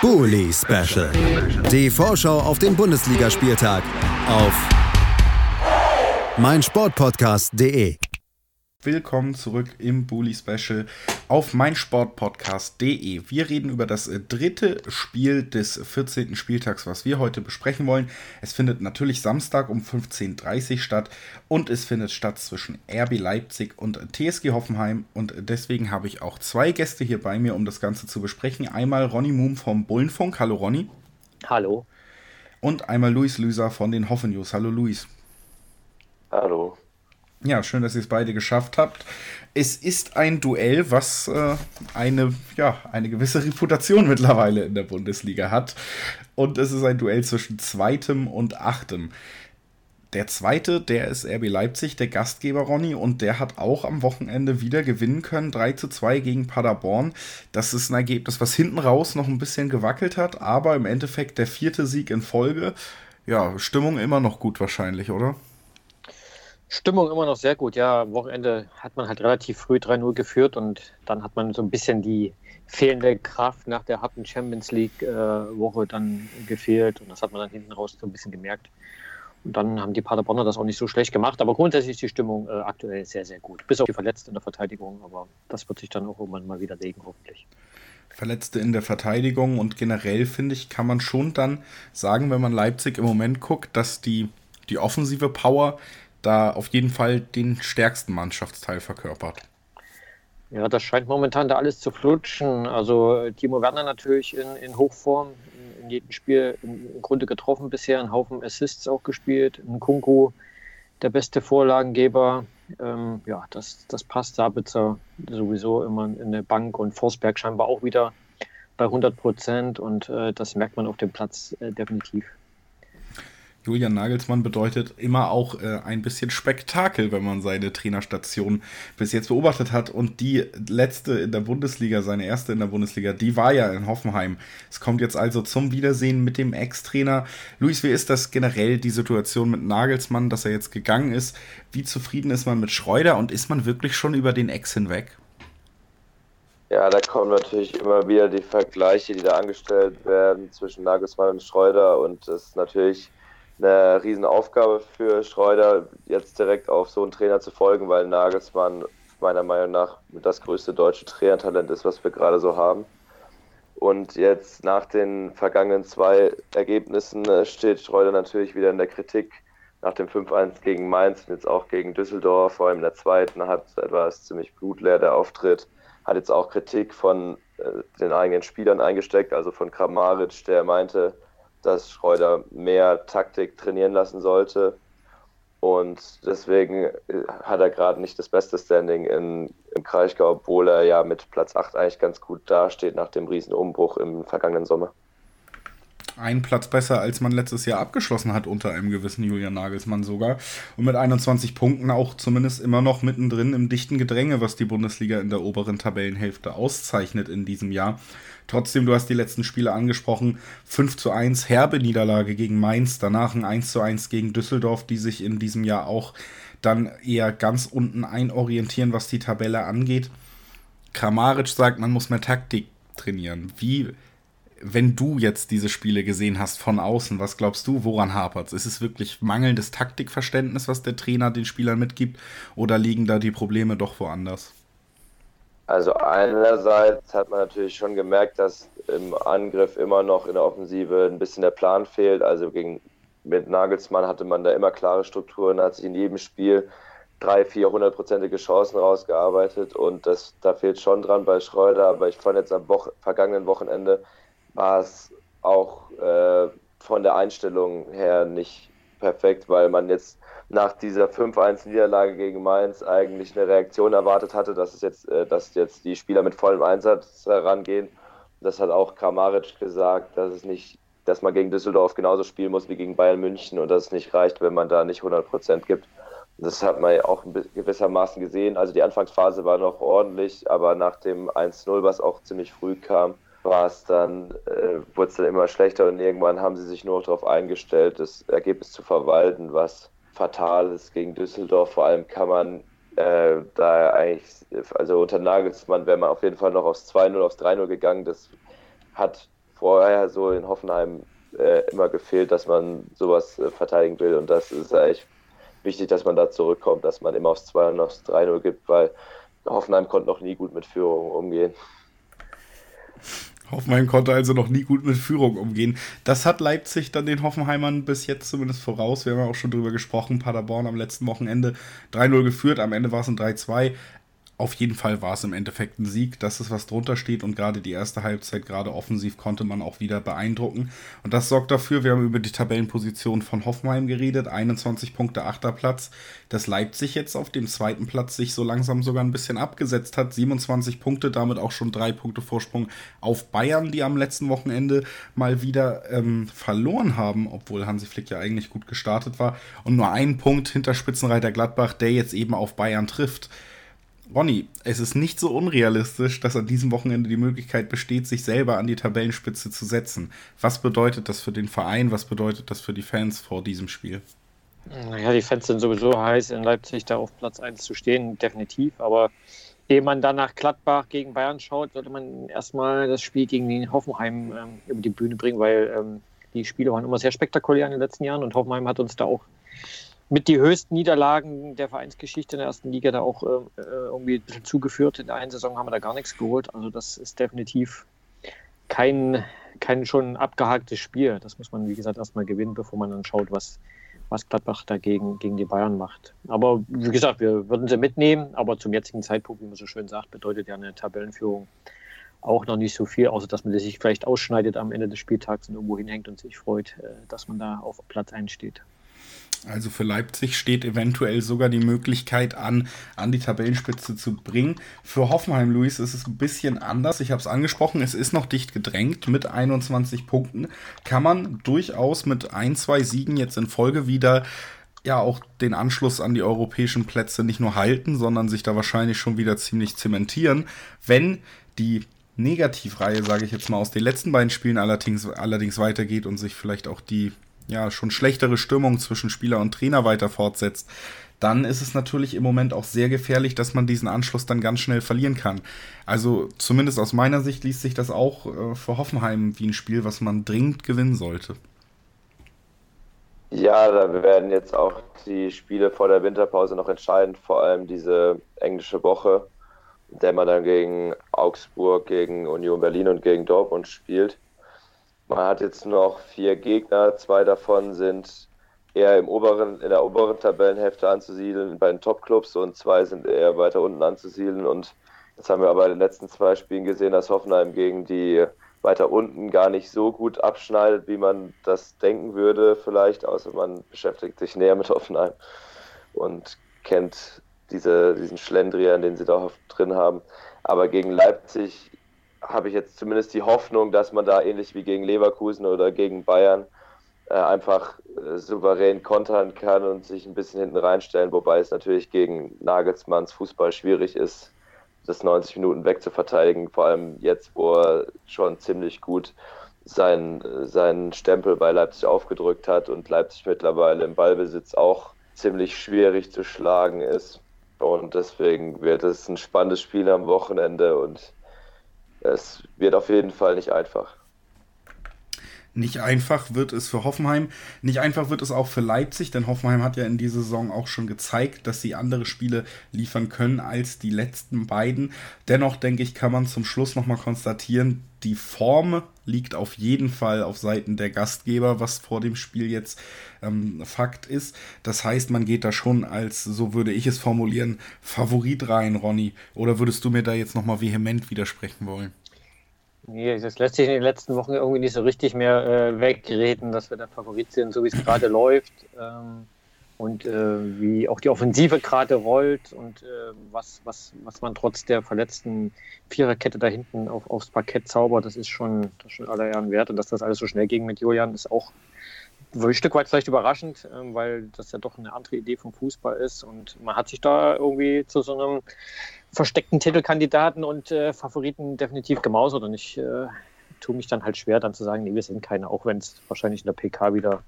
Bully Special. Die Vorschau auf den Bundesligaspieltag auf meinsportpodcast.de. Willkommen zurück im Bully Special auf meinsportpodcast.de. Wir reden über das äh, dritte Spiel des 14. Spieltags, was wir heute besprechen wollen. Es findet natürlich Samstag um 15.30 Uhr statt und es findet statt zwischen RB Leipzig und TSG Hoffenheim und deswegen habe ich auch zwei Gäste hier bei mir, um das Ganze zu besprechen. Einmal Ronny Moom vom Bullenfunk. Hallo Ronny. Hallo. Und einmal Luis Lüser von den Hoffen News. Hallo Luis. Hallo. Ja, schön, dass ihr es beide geschafft habt. Es ist ein Duell, was äh, eine, ja, eine gewisse Reputation mittlerweile in der Bundesliga hat. Und es ist ein Duell zwischen zweitem und achtem. Der zweite, der ist RB Leipzig, der Gastgeber Ronny, und der hat auch am Wochenende wieder gewinnen können. 3 zu 2 gegen Paderborn. Das ist ein Ergebnis, was hinten raus noch ein bisschen gewackelt hat, aber im Endeffekt der vierte Sieg in Folge. Ja, Stimmung immer noch gut wahrscheinlich, oder? Stimmung immer noch sehr gut. Ja, am Wochenende hat man halt relativ früh 3-0 geführt und dann hat man so ein bisschen die fehlende Kraft nach der harten Champions League-Woche äh, dann gefehlt und das hat man dann hinten raus so ein bisschen gemerkt. Und dann haben die Paderborner das auch nicht so schlecht gemacht, aber grundsätzlich ist die Stimmung äh, aktuell sehr, sehr gut. Bis auf die Verletzten in der Verteidigung, aber das wird sich dann auch irgendwann mal wieder legen, hoffentlich. Verletzte in der Verteidigung und generell finde ich, kann man schon dann sagen, wenn man Leipzig im Moment guckt, dass die, die offensive Power da auf jeden Fall den stärksten Mannschaftsteil verkörpert. Ja, das scheint momentan da alles zu flutschen. Also Timo Werner natürlich in, in Hochform, in, jedem Spiel im Grunde getroffen bisher, einen Haufen Assists auch gespielt. Ein Kunku, der beste Vorlagengeber. Ähm, ja, das, das passt. Sabitzer sowieso immer in der Bank und Forsberg scheinbar auch wieder bei 100 Prozent und äh, das merkt man auf dem Platz äh, definitiv. Julian Nagelsmann bedeutet immer auch äh, ein bisschen Spektakel, wenn man seine Trainerstation bis jetzt beobachtet hat. Und die letzte in der Bundesliga, seine erste in der Bundesliga, die war ja in Hoffenheim. Es kommt jetzt also zum Wiedersehen mit dem Ex-Trainer. Luis, wie ist das generell die Situation mit Nagelsmann, dass er jetzt gegangen ist? Wie zufrieden ist man mit Schreuder und ist man wirklich schon über den Ex hinweg? Ja, da kommen natürlich immer wieder die Vergleiche, die da angestellt werden zwischen Nagelsmann und Schreuder und das ist natürlich eine Riesenaufgabe für Schreuder, jetzt direkt auf so einen Trainer zu folgen, weil Nagelsmann meiner Meinung nach das größte deutsche Trainertalent ist, was wir gerade so haben. Und jetzt nach den vergangenen zwei Ergebnissen äh, steht Schreuder natürlich wieder in der Kritik. Nach dem 5-1 gegen Mainz und jetzt auch gegen Düsseldorf, vor allem in der zweiten, hat etwas ziemlich blutleer der Auftritt. Hat jetzt auch Kritik von äh, den eigenen Spielern eingesteckt, also von Kramaric, der meinte, dass Schreuder mehr Taktik trainieren lassen sollte. Und deswegen äh, hat er gerade nicht das beste Standing in, im Kraichgau, obwohl er ja mit Platz 8 eigentlich ganz gut dasteht nach dem Riesenumbruch im vergangenen Sommer. Ein Platz besser, als man letztes Jahr abgeschlossen hat unter einem gewissen Julian Nagelsmann sogar. Und mit 21 Punkten auch zumindest immer noch mittendrin im dichten Gedränge, was die Bundesliga in der oberen Tabellenhälfte auszeichnet in diesem Jahr. Trotzdem, du hast die letzten Spiele angesprochen. 5 zu 1 herbe Niederlage gegen Mainz, danach ein 1 zu 1 gegen Düsseldorf, die sich in diesem Jahr auch dann eher ganz unten einorientieren, was die Tabelle angeht. Kramaric sagt, man muss mehr Taktik trainieren. Wie, wenn du jetzt diese Spiele gesehen hast von außen, was glaubst du, woran hapert es? Ist es wirklich mangelndes Taktikverständnis, was der Trainer den Spielern mitgibt, oder liegen da die Probleme doch woanders? Also einerseits hat man natürlich schon gemerkt, dass im Angriff immer noch in der Offensive ein bisschen der Plan fehlt. Also gegen, mit Nagelsmann hatte man da immer klare Strukturen, hat sich in jedem Spiel drei, vier hundertprozentige Chancen rausgearbeitet und das, da fehlt schon dran bei Schreuder. Aber ich fand jetzt am Woche, vergangenen Wochenende war es auch äh, von der Einstellung her nicht perfekt, weil man jetzt nach dieser 5-1-Niederlage gegen Mainz eigentlich eine Reaktion erwartet hatte, dass es jetzt, äh, dass jetzt die Spieler mit vollem Einsatz herangehen. Das hat auch Kramaric gesagt, dass es nicht, dass man gegen Düsseldorf genauso spielen muss wie gegen Bayern München und dass es nicht reicht, wenn man da nicht 100 Prozent gibt. Das hat man ja auch gewissermaßen gesehen. Also die Anfangsphase war noch ordentlich, aber nach dem 1-0, was auch ziemlich früh kam, war es dann, äh, wurde es dann immer schlechter und irgendwann haben sie sich nur darauf eingestellt, das Ergebnis zu verwalten, was fatal ist gegen Düsseldorf. Vor allem kann man äh, da eigentlich, also unter Nagelsmann wäre man auf jeden Fall noch aufs 2-0, aufs 3-0 gegangen. Das hat vorher so in Hoffenheim äh, immer gefehlt, dass man sowas äh, verteidigen will. Und das ist eigentlich wichtig, dass man da zurückkommt, dass man immer aufs 2 und aufs 3-0 gibt, weil Hoffenheim konnte noch nie gut mit Führung umgehen. Hoffenheim konnte also noch nie gut mit Führung umgehen. Das hat Leipzig dann den Hoffenheimern bis jetzt zumindest voraus. Wir haben ja auch schon drüber gesprochen. Paderborn am letzten Wochenende 3-0 geführt. Am Ende war es ein 3-2 auf jeden Fall war es im Endeffekt ein Sieg. Das ist, was drunter steht. Und gerade die erste Halbzeit, gerade offensiv, konnte man auch wieder beeindrucken. Und das sorgt dafür, wir haben über die Tabellenposition von Hoffenheim geredet. 21 Punkte, 8. Platz. Dass Leipzig jetzt auf dem zweiten Platz sich so langsam sogar ein bisschen abgesetzt hat. 27 Punkte, damit auch schon drei Punkte Vorsprung auf Bayern, die am letzten Wochenende mal wieder ähm, verloren haben, obwohl Hansi Flick ja eigentlich gut gestartet war. Und nur einen Punkt hinter Spitzenreiter Gladbach, der jetzt eben auf Bayern trifft. Ronny, es ist nicht so unrealistisch, dass an diesem Wochenende die Möglichkeit besteht, sich selber an die Tabellenspitze zu setzen. Was bedeutet das für den Verein? Was bedeutet das für die Fans vor diesem Spiel? Naja, die Fans sind sowieso heiß, in Leipzig da auf Platz 1 zu stehen, definitiv. Aber ehe man dann nach Gladbach gegen Bayern schaut, sollte man erstmal das Spiel gegen den Hoffenheim ähm, über die Bühne bringen, weil ähm, die Spiele waren immer sehr spektakulär in den letzten Jahren und Hoffenheim hat uns da auch mit die höchsten Niederlagen der Vereinsgeschichte in der ersten Liga da auch äh, irgendwie ein bisschen zugeführt. In der einen Saison haben wir da gar nichts geholt. Also das ist definitiv kein, kein schon abgehaktes Spiel. Das muss man, wie gesagt, erstmal gewinnen, bevor man dann schaut, was, was Gladbach dagegen gegen die Bayern macht. Aber wie gesagt, wir würden sie mitnehmen, aber zum jetzigen Zeitpunkt, wie man so schön sagt, bedeutet ja eine Tabellenführung auch noch nicht so viel, außer dass man sich vielleicht ausschneidet am Ende des Spieltags und irgendwo hinhängt und sich freut, äh, dass man da auf Platz 1 steht. Also für Leipzig steht eventuell sogar die Möglichkeit an, an die Tabellenspitze zu bringen. Für Hoffenheim, Luis, ist es ein bisschen anders. Ich habe es angesprochen, es ist noch dicht gedrängt mit 21 Punkten. Kann man durchaus mit ein, zwei Siegen jetzt in Folge wieder ja auch den Anschluss an die europäischen Plätze nicht nur halten, sondern sich da wahrscheinlich schon wieder ziemlich zementieren, wenn die Negativreihe, sage ich jetzt mal, aus den letzten beiden Spielen allerdings, allerdings weitergeht und sich vielleicht auch die ja, schon schlechtere Stimmung zwischen Spieler und Trainer weiter fortsetzt, dann ist es natürlich im Moment auch sehr gefährlich, dass man diesen Anschluss dann ganz schnell verlieren kann. Also zumindest aus meiner Sicht liest sich das auch äh, für Hoffenheim wie ein Spiel, was man dringend gewinnen sollte. Ja, da werden jetzt auch die Spiele vor der Winterpause noch entscheidend, vor allem diese englische Woche, in der man dann gegen Augsburg, gegen Union Berlin und gegen Dortmund spielt. Man hat jetzt noch vier Gegner, zwei davon sind eher im oberen, in der oberen Tabellenhälfte anzusiedeln bei den Topclubs und zwei sind eher weiter unten anzusiedeln. Und jetzt haben wir aber in den letzten zwei Spielen gesehen, dass Hoffenheim gegen die weiter unten gar nicht so gut abschneidet, wie man das denken würde, vielleicht, außer man beschäftigt sich näher mit Hoffenheim und kennt diese, diesen Schlendrian, den sie da drin haben. Aber gegen Leipzig habe ich jetzt zumindest die Hoffnung, dass man da ähnlich wie gegen Leverkusen oder gegen Bayern äh, einfach äh, souverän kontern kann und sich ein bisschen hinten reinstellen, wobei es natürlich gegen Nagelsmanns Fußball schwierig ist, das 90 Minuten wegzuverteidigen, vor allem jetzt, wo er schon ziemlich gut seinen, seinen Stempel bei Leipzig aufgedrückt hat und Leipzig mittlerweile im Ballbesitz auch ziemlich schwierig zu schlagen ist. Und deswegen wird es ein spannendes Spiel am Wochenende und es wird auf jeden Fall nicht einfach. Nicht einfach wird es für Hoffenheim, nicht einfach wird es auch für Leipzig, denn Hoffenheim hat ja in dieser Saison auch schon gezeigt, dass sie andere Spiele liefern können als die letzten beiden. Dennoch denke ich, kann man zum Schluss nochmal konstatieren, die Form liegt auf jeden Fall auf Seiten der Gastgeber, was vor dem Spiel jetzt ähm, Fakt ist. Das heißt, man geht da schon als, so würde ich es formulieren, Favorit rein, Ronny. Oder würdest du mir da jetzt nochmal vehement widersprechen wollen? Nee, das lässt sich in den letzten Wochen irgendwie nicht so richtig mehr äh, wegreden, dass wir der Favorit sind, so wie es gerade läuft. Ähm, und äh, wie auch die Offensive gerade rollt und äh, was, was, was man trotz der verletzten Viererkette da hinten auf, aufs Parkett zaubert, das ist schon, das ist schon aller Ehren wert. Und dass das alles so schnell ging mit Julian, ist auch ein Stück weit vielleicht überraschend, äh, weil das ja doch eine andere Idee vom Fußball ist. Und man hat sich da irgendwie zu so einem versteckten Titelkandidaten und äh, Favoriten definitiv gemausert. Und ich äh, tue mich dann halt schwer, dann zu sagen, nee, wir sind keine, auch wenn es wahrscheinlich in der PK wieder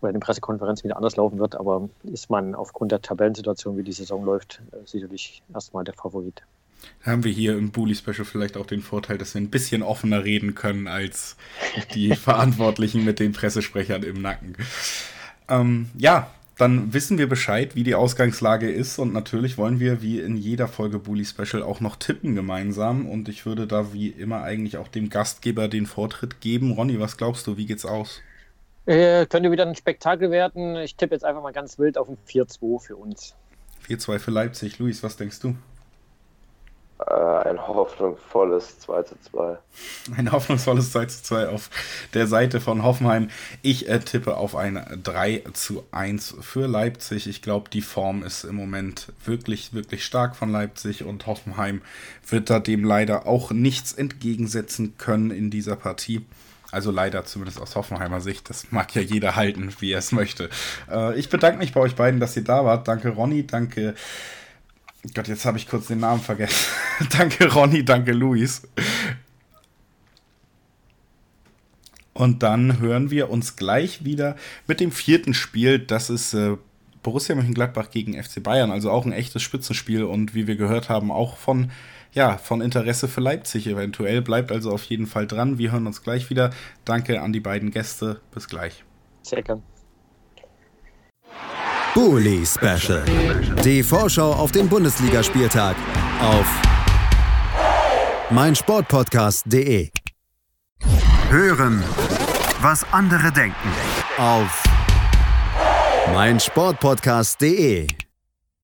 oder in den Pressekonferenzen wieder anders laufen wird. Aber ist man aufgrund der Tabellensituation, wie die Saison läuft, äh, sicherlich erstmal der Favorit. Haben wir hier im Bully Special vielleicht auch den Vorteil, dass wir ein bisschen offener reden können als die Verantwortlichen mit den Pressesprechern im Nacken. Ähm, ja, dann wissen wir Bescheid, wie die Ausgangslage ist und natürlich wollen wir wie in jeder Folge Bully Special auch noch tippen gemeinsam und ich würde da wie immer eigentlich auch dem Gastgeber den Vortritt geben. Ronny, was glaubst du, wie geht's aus? Äh, könnte wieder ein Spektakel werden. Ich tippe jetzt einfach mal ganz wild auf ein 4-2 für uns. 4-2 für Leipzig. Luis, was denkst du? Äh, ein hoffnungsvolles 2 zu 2. Ein hoffnungsvolles 2 zu 2 auf der Seite von Hoffenheim. Ich äh, tippe auf ein 3 zu 1 für Leipzig. Ich glaube, die Form ist im Moment wirklich, wirklich stark von Leipzig und Hoffenheim wird da dem leider auch nichts entgegensetzen können in dieser Partie. Also leider zumindest aus Hoffenheimer Sicht. Das mag ja jeder halten, wie er es möchte. Äh, ich bedanke mich bei euch beiden, dass ihr da wart. Danke Ronny, danke Gott, jetzt habe ich kurz den Namen vergessen. danke Ronny, danke Luis. Und dann hören wir uns gleich wieder mit dem vierten Spiel. Das ist äh, Borussia Mönchengladbach gegen FC Bayern. Also auch ein echtes Spitzenspiel und wie wir gehört haben, auch von, ja, von Interesse für Leipzig eventuell. Bleibt also auf jeden Fall dran. Wir hören uns gleich wieder. Danke an die beiden Gäste. Bis gleich. Sehr gern. Bully Special. Die Vorschau auf den Bundesligaspieltag auf meinsportpodcast.de. Hören, was andere denken auf meinsportpodcast.de.